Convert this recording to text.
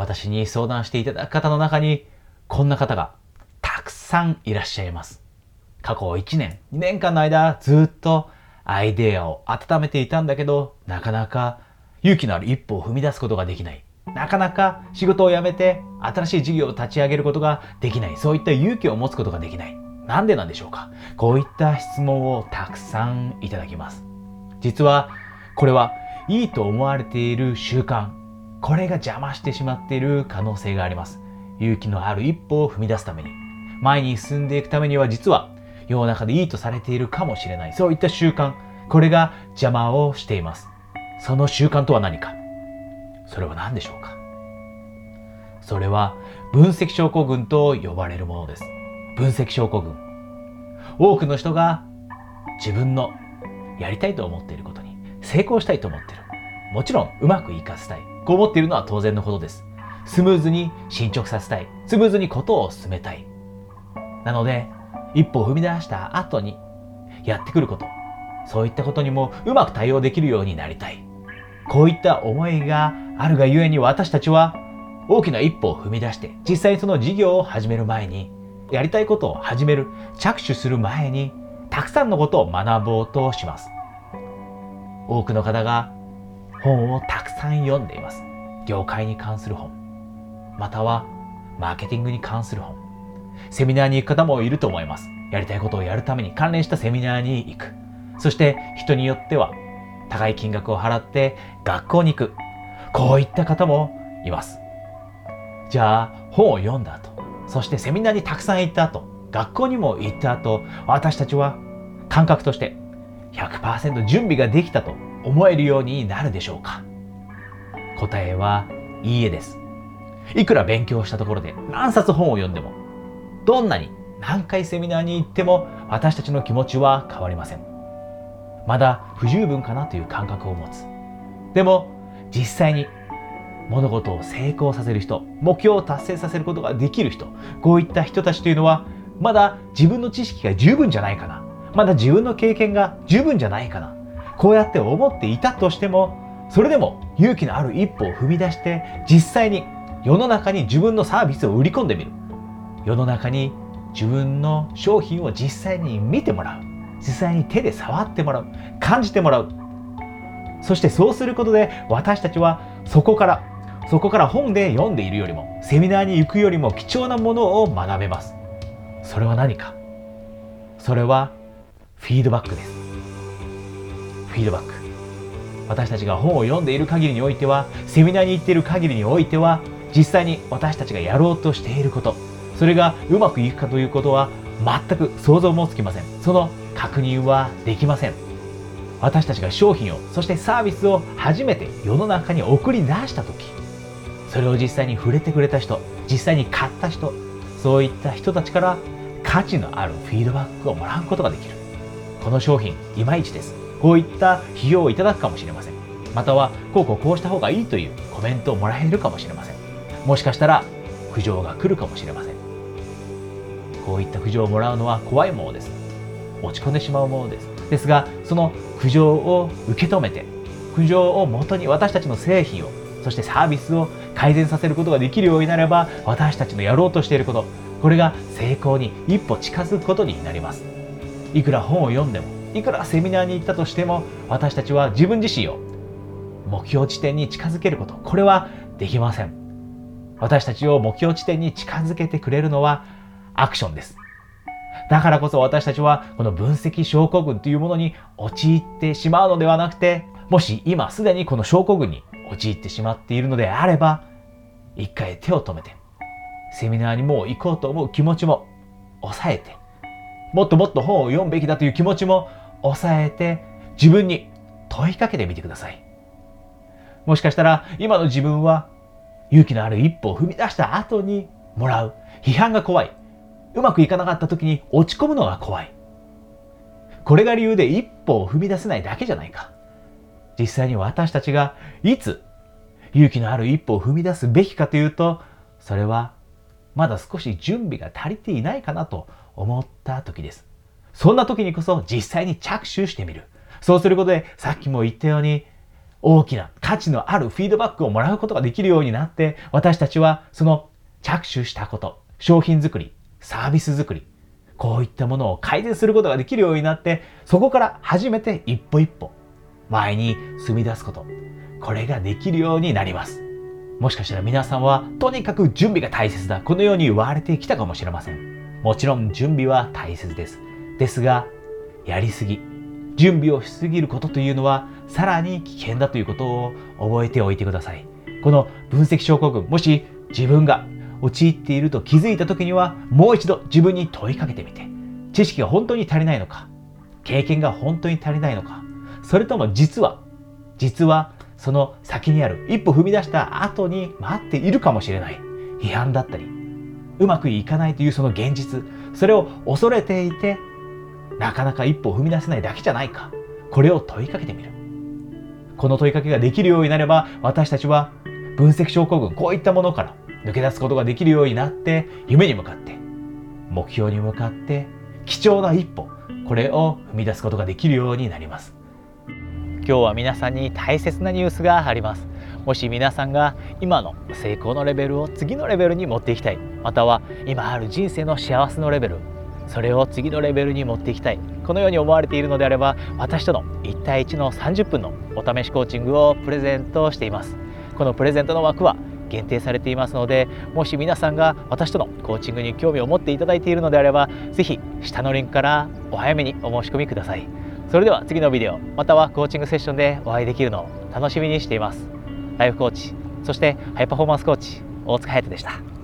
私に相談していただく方の中に、こんな方がたくさんいらっしゃいます。過去1年、2年間の間、ずっとアイデアを温めていたんだけど、なかなか勇気のある一歩を踏み出すことができない。なかなか仕事を辞めて新しい事業を立ち上げることができない。そういった勇気を持つことができない。なんでなんでしょうかこういった質問をたくさんいただきます。実はこれはいいと思われている習慣、これが邪魔してしまっている可能性があります。勇気のある一歩を踏み出すために、前に進んでいくためには実は世の中でいいとされているかもしれない。そういった習慣、これが邪魔をしています。その習慣とは何か？それは何でしょうか？それは分析症候群と呼ばれるものです。分析症候群。多くの人が自分のやりたいと思っていることに成功したいと思っている。もちろんうまくいかせたい。こう思っているのは当然のことです。スムーズに進捗させたい。スムーズにことを進めたい。なので、一歩踏み出した後にやってくること。そういったことにもうまく対応できるようになりたい。こういった思いがあるがゆえに私たちは大きな一歩を踏み出して実際にその事業を始める前にやりたいことを始める着手する前にたくさんのことを学ぼうとします多くの方が本をたくさん読んでいます。業界に関する本。またはマーケティングに関する本。セミナーに行く方もいると思います。やりたいことをやるために関連したセミナーに行く。そして人によっては高い金額を払って学校に行く。こういった方もいます。じゃあ、本を読んだ後、そしてセミナーにたくさん行った後、学校にも行った後、私たちは感覚として100%準備ができたと思えるようになるでしょうか？答えはいいえです。いくら勉強したところで何冊本を読んでも、どんなに何回セミナーに行っても私たちの気持ちは変わりません。まだ不十分かなという感覚を持つでも実際に物事を成功させる人目標を達成させることができる人こういった人たちというのはまだ自分の知識が十分じゃないかなまだ自分の経験が十分じゃないかなこうやって思っていたとしてもそれでも勇気のある一歩を踏み出して実際に世の中に自分のサービスを売り込んでみる。世の中に自分の商品を実際に見てもらう。実際に手で触ってもらう。感じてもらう。そしてそうすることで私たちはそこからそこから本で読んでいるよりもセミナーに行くよりも貴重なものを学べます。それは何か？それはフィードバックです。フィードバック。私たちが本を読んでいる限りにおいてはセミナーに行っている限りにおいては実際に私たちがやろうとしていること。それがうまくいくかということは全く想像もつきません。その確認はできません。私たちが商品をそしてサービスを初めて世の中に送り出した時それを実際に触れてくれた人実際に買った人そういった人たちから価値のあるフィードバックをもらうことができる。この商品いまいちです。こういった費用をいただくかもしれません。またはこうこうこうした方がいいというコメントをもらえるかもしれません。もしかしたら苦情が来るかもしれません。こういった苦情をもらうのは怖いものです。落ち込んでしまうものです。ですがその苦情を受け止めて苦情をもとに私たちの製品をそしてサービスを改善させることができるようになれば私たちのやろうとしていることこれが成功に一歩近づくことになります。いくら本を読んでもいくらセミナーに行ったとしても私たちは自分自身を目標地点に近づけることこれはできません。私たちを目標地点に近づけてくれるのはアクションです。だからこそ私たちはこの分析症候群というものに陥ってしまうのではなくて、もし今すでにこの症候群に陥ってしまっているのであれば、一回手を止めて、セミナーにもう行こうと思う気持ちも抑えて、もっともっと本を読むべきだという気持ちも抑えて、自分に問いかけてみてください。もしかしたら今の自分は勇気のある一歩を踏み出した後にもらう批判が怖い。うまくいかなかった時に落ち込むのが怖い。これが理由で一歩を踏み出せないだけじゃないか。実際に私たちがいつ勇気のある一歩を踏み出すべきかというと、それはまだ少し準備が足りていないかなと思った時です。そんな時にこそ実際に着手してみる。そうすることでさっきも言ったように大きな価値のあるフィードバックをもらうことができるようになって、私たちはその着手したこと、商品作り、サービス作り、こういったものを改善することができるようになって、そこから初めて一歩一歩前に進み出すこと、これができるようになります。もしかしたら皆さんはとにかく準備が大切だ、このように言われてきたかもしれません。もちろん準備は大切です。ですが、やりすぎ、準備をしすぎることというのはさらに危険だということを覚えておいてください。この分析症候群、もし自分が陥っていると気づいた時にはもう一度自分に問いかけてみて、知識が本当に足りないのか、経験が本当に足りないのか、それとも実は、実はその先にある一歩踏み出した後に待っているかもしれない批判だったり、うまくいかないというその現実、それを恐れていてなかなか一歩踏み出せないだけじゃないか。これを問いかけてみる。この問いかけができるようになれば、私たちは分析症候群、こういったものから抜け出すことができるようになって、夢に向かって、目標に向かって、貴重な一歩、これを踏み出すことができるようになります。今日は皆さんに大切なニュースがあります。もし皆さんが今の成功のレベルを次のレベルに持っていきたい、または今ある人生の幸せのレベル、それを次のレベルに持っていきたい。このように思われているのであれば私との1対1の30分のお試しコーチングをプレゼントしています。このプレゼントの枠は限定されていますのでもし皆さんが私とのコーチングに興味を持っていただいているのであれば是非下のリンクからお早めにお申し込みください。それでは次のビデオまたはコーチングセッションでお会いできるのを楽しみにしています。ライフコーチそしてハイパフォーマンスコーチ大塚隼人でした。